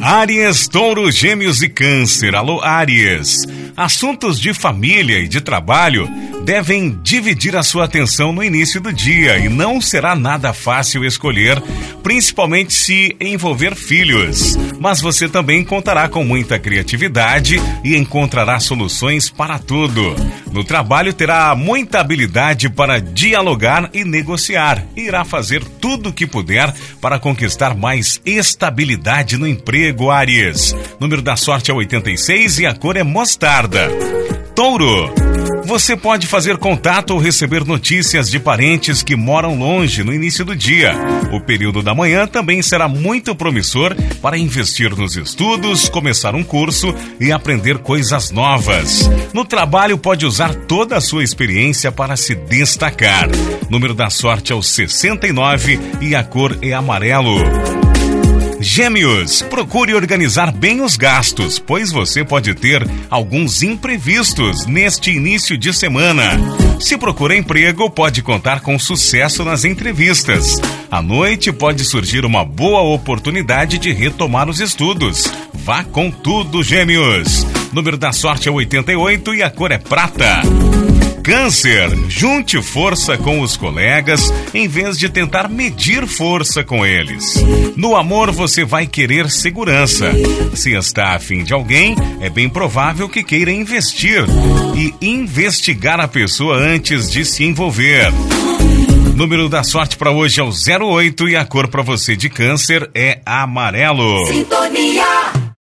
Áries, Touro, Gêmeos e Câncer. Alô, Áries. Assuntos de família e de trabalho devem dividir a sua atenção no início do dia e não será nada fácil escolher, principalmente se envolver filhos. Mas você também contará com muita criatividade e encontrará soluções para tudo. No trabalho terá muita habilidade para dialogar e negociar. E irá fazer tudo o que puder para conquistar mais estabilidade no emprego, Aries. Número da sorte é 86 e a cor é mostarda. Touro. Você pode fazer contato ou receber notícias de parentes que moram longe no início do dia. O período da manhã também será muito promissor para investir nos estudos, começar um curso e aprender coisas novas. No trabalho, pode usar toda a sua experiência para se destacar. Número da sorte é o 69 e a cor é amarelo. Gêmeos, procure organizar bem os gastos, pois você pode ter alguns imprevistos neste início de semana. Se procura emprego, pode contar com sucesso nas entrevistas. À noite pode surgir uma boa oportunidade de retomar os estudos. Vá com tudo, Gêmeos. Número da sorte é 88 e a cor é prata. Câncer, junte força com os colegas em vez de tentar medir força com eles. No amor, você vai querer segurança. Se está afim de alguém, é bem provável que queira investir e investigar a pessoa antes de se envolver. Número da sorte para hoje é o 08 e a cor para você de câncer é amarelo. Sintonia